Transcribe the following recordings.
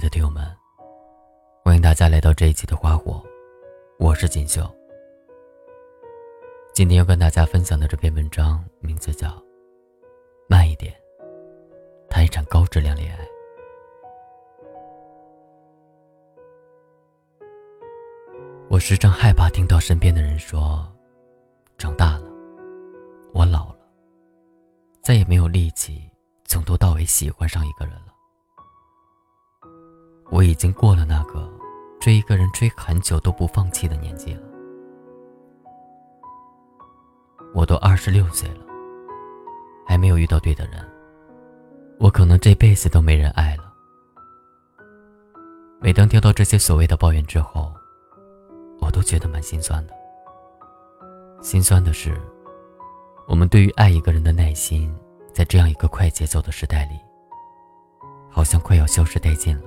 的听友们，欢迎大家来到这一期的花火，我是锦绣。今天要跟大家分享的这篇文章名字叫《慢一点，谈一场高质量恋爱》。我时常害怕听到身边的人说：“长大了，我老了，再也没有力气从头到尾喜欢上一个人了。”我已经过了那个追一个人追很久都不放弃的年纪了。我都二十六岁了，还没有遇到对的人，我可能这辈子都没人爱了。每当听到这些所谓的抱怨之后，我都觉得蛮心酸的。心酸的是，我们对于爱一个人的耐心，在这样一个快节奏的时代里，好像快要消失殆尽了。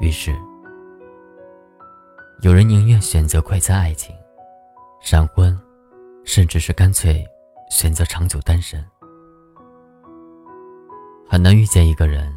于是，有人宁愿选择快餐爱情、闪婚，甚至是干脆选择长久单身。很难遇见一个人，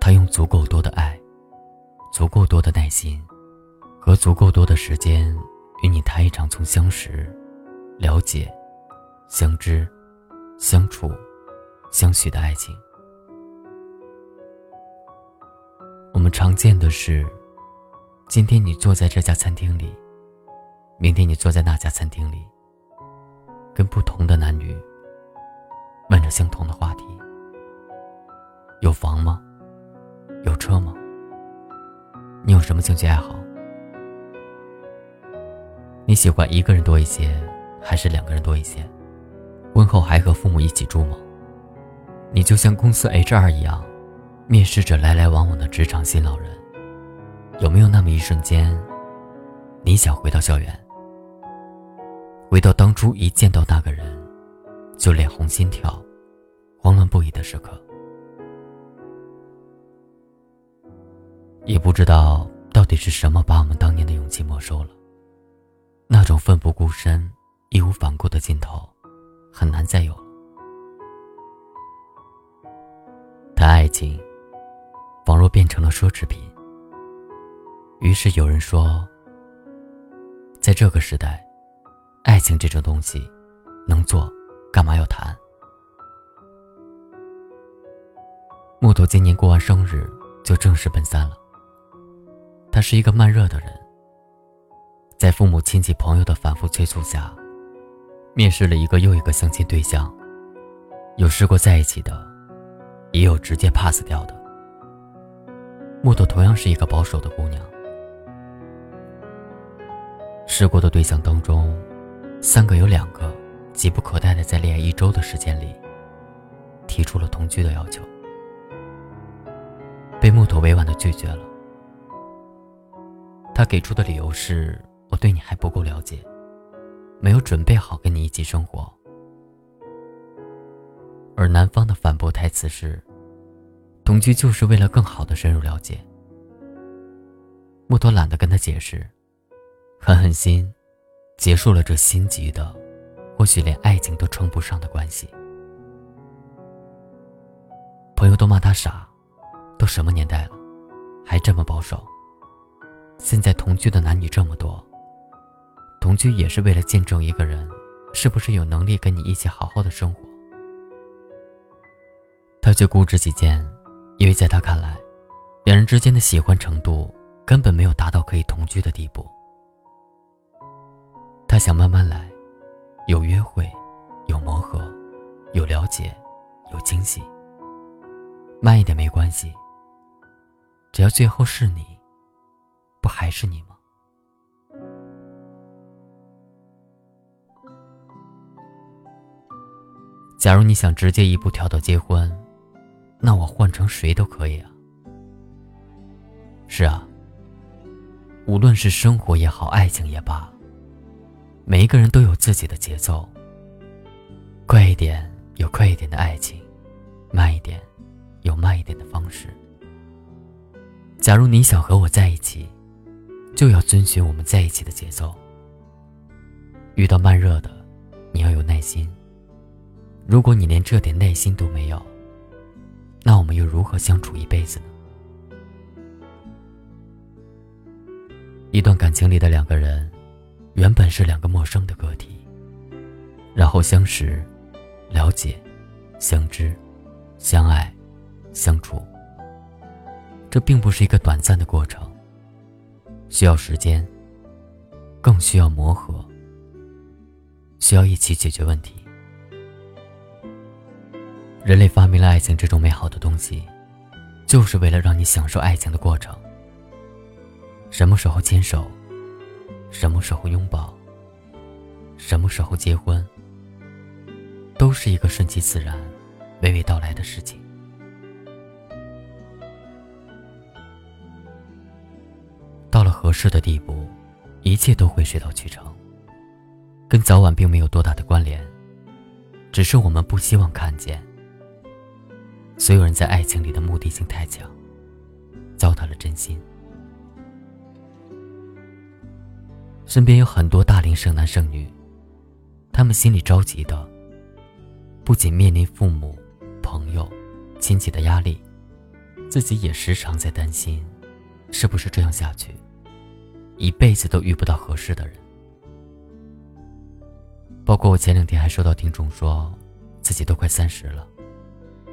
他用足够多的爱、足够多的耐心和足够多的时间，与你谈一场从相识、了解、相知、相处、相许的爱情。常见的是，今天你坐在这家餐厅里，明天你坐在那家餐厅里，跟不同的男女问着相同的话题：有房吗？有车吗？你有什么兴趣爱好？你喜欢一个人多一些，还是两个人多一些？婚后还和父母一起住吗？你就像公司 HR 一样。面试着来来往往的职场新老人，有没有那么一瞬间，你想回到校园，回到当初一见到那个人就脸红心跳、慌乱不已的时刻？也不知道到底是什么把我们当年的勇气没收了，那种奋不顾身、义无反顾的劲头，很难再有了。谈爱情。仿若变成了奢侈品。于是有人说，在这个时代，爱情这种东西，能做，干嘛要谈？木头今年过完生日就正式奔三了。他是一个慢热的人，在父母亲戚朋友的反复催促下，面试了一个又一个相亲对象，有试过在一起的，也有直接 pass 掉的。木头同样是一个保守的姑娘。试过的对象当中，三个有两个急不可待的在恋爱一周的时间里，提出了同居的要求，被木头委婉的拒绝了。他给出的理由是：“我对你还不够了解，没有准备好跟你一起生活。”而男方的反驳台词是。同居就是为了更好的深入了解。木头懒得跟他解释，狠狠心，结束了这心急的，或许连爱情都称不上的关系。朋友都骂他傻，都什么年代了，还这么保守。现在同居的男女这么多，同居也是为了见证一个人是不是有能力跟你一起好好的生活。他却固执己见。因为在他看来，两人之间的喜欢程度根本没有达到可以同居的地步。他想慢慢来，有约会，有磨合，有了解，有惊喜。慢一点没关系，只要最后是你，不还是你吗？假如你想直接一步跳到结婚。那我换成谁都可以啊。是啊，无论是生活也好，爱情也罢，每一个人都有自己的节奏。快一点有快一点的爱情，慢一点有慢一点的方式。假如你想和我在一起，就要遵循我们在一起的节奏。遇到慢热的，你要有耐心。如果你连这点耐心都没有，那我们又如何相处一辈子呢？一段感情里的两个人原本是两个陌生的个体然后相识了解相知相爱相处。这并不是一个短暂的过程需要时间更需要磨合需要一起解决问题。人类发明了爱情这种美好的东西，就是为了让你享受爱情的过程。什么时候牵手，什么时候拥抱，什么时候结婚，都是一个顺其自然、娓娓道来的事情。到了合适的地步，一切都会水到渠成，跟早晚并没有多大的关联，只是我们不希望看见。所有人在爱情里的目的性太强，糟蹋了真心。身边有很多大龄剩男剩女，他们心里着急的，不仅面临父母、朋友、亲戚的压力，自己也时常在担心，是不是这样下去，一辈子都遇不到合适的人。包括我前两天还收到听众说，自己都快三十了。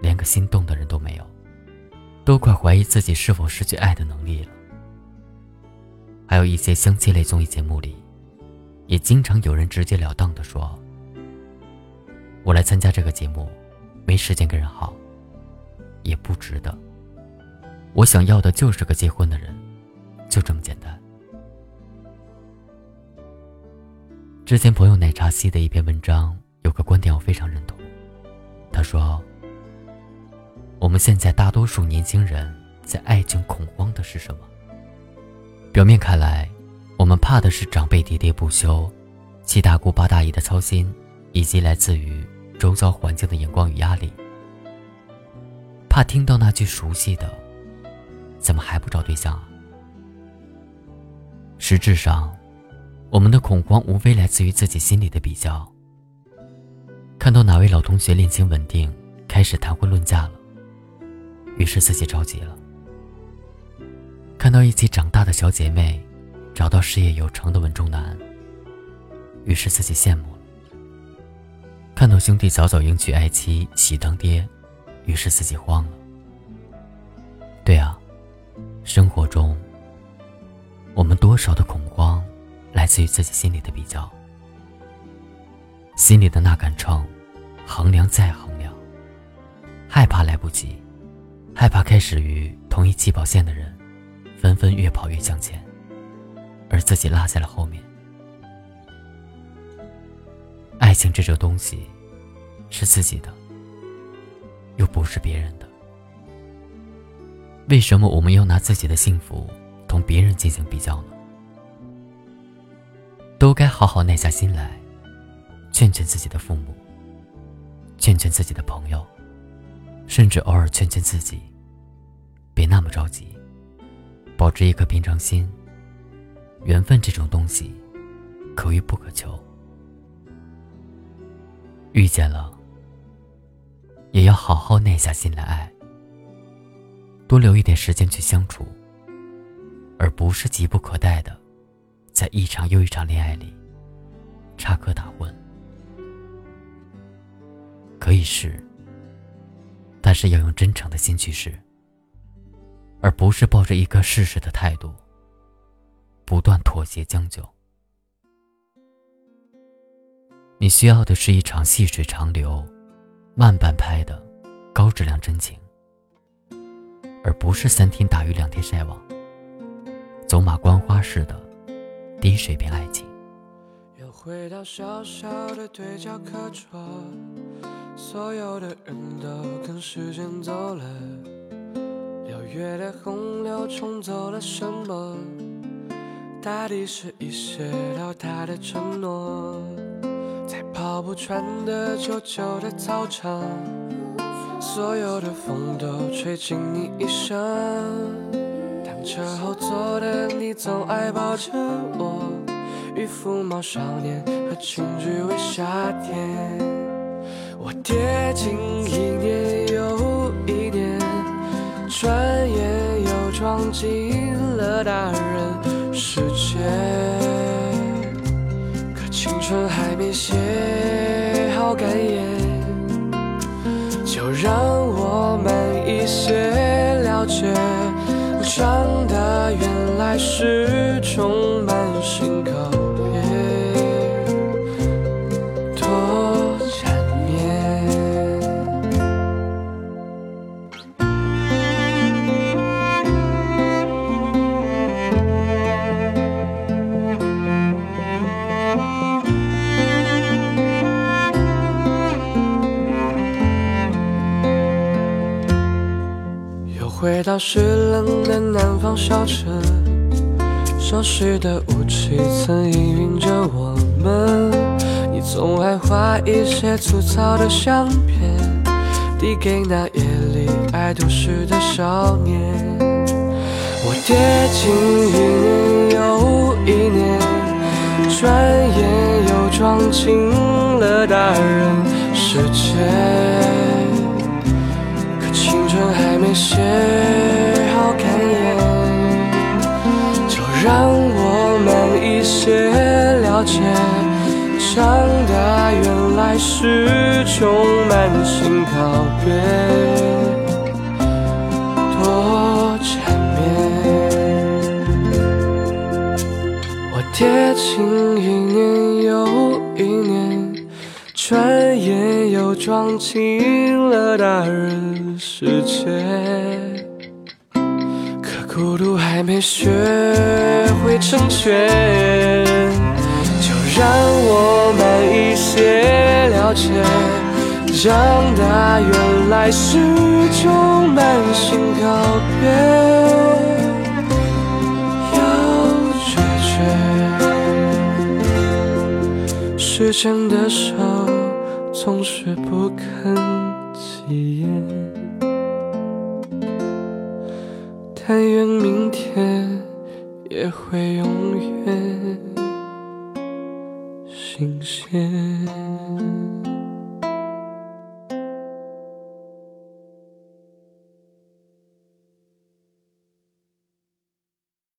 连个心动的人都没有，都快怀疑自己是否失去爱的能力了。还有一些相亲类综艺节目里，也经常有人直截了当的说：“我来参加这个节目，没时间跟人好，也不值得。我想要的就是个结婚的人，就这么简单。”之前朋友奶茶西的一篇文章，有个观点我非常认同，他说。我们现在大多数年轻人在爱情恐慌的是什么？表面看来，我们怕的是长辈喋喋不休、七大姑八大姨的操心，以及来自于周遭环境的眼光与压力。怕听到那句熟悉的“怎么还不找对象啊？”实质上，我们的恐慌无非来自于自己心里的比较。看到哪位老同学恋情稳定，开始谈婚论嫁了。于是自己着急了。看到一起长大的小姐妹，找到事业有成的稳重男，于是自己羡慕了。看到兄弟早早迎娶爱妻喜当爹，于是自己慌了。对啊，生活中，我们多少的恐慌，来自于自己心里的比较，心里的那杆秤，衡量再衡量，害怕来不及。害怕开始于同一起跑线的人，纷纷越跑越向前，而自己落在了后面。爱情这种东西，是自己的，又不是别人的。为什么我们要拿自己的幸福同别人进行比较呢？都该好好耐下心来，劝劝自己的父母，劝劝自己的朋友。甚至偶尔劝劝自己，别那么着急，保持一颗平常心。缘分这种东西，可遇不可求，遇见了，也要好好耐下心来爱，多留一点时间去相处，而不是急不可待的，在一场又一场恋爱里插科打诨。可以是。但是要用真诚的心去试，而不是抱着一颗试试的态度，不断妥协将就。你需要的是一场细水长流、慢半拍的高质量真情，而不是三天打鱼两天晒网、走马观花式的低水平爱情。回到小小的对角课桌。所有的人都跟时间走了，六月的洪流冲走了什么？大抵是一些老大的承诺，在跑不穿的旧旧的操场，所有的风都吹进你衣裳。当车后座的你总爱抱着我，渔夫帽少年和情侣为夏天。我跌进一年又一年转眼又撞进了大人世界。可青春还没写好感言就让我慢一些了解长大原来是充满心口又回到湿冷的南方小城，熟悉的雾气曾氤氲着我们。你总爱画一些粗糙的相片，递给那夜里爱读诗的少年。我跌进一年又一年，转眼又撞进了大人世界。可青春还没写好感言，就让我慢一些了解，长大原来是充满新告别，多缠绵。我跌进一年又一年，转眼又撞进了大人世界。可孤独还没学会成全，就让我慢一些了解，长大原来是种满新告别。时间的手总是不肯起眼。但愿明天也会永远新鲜。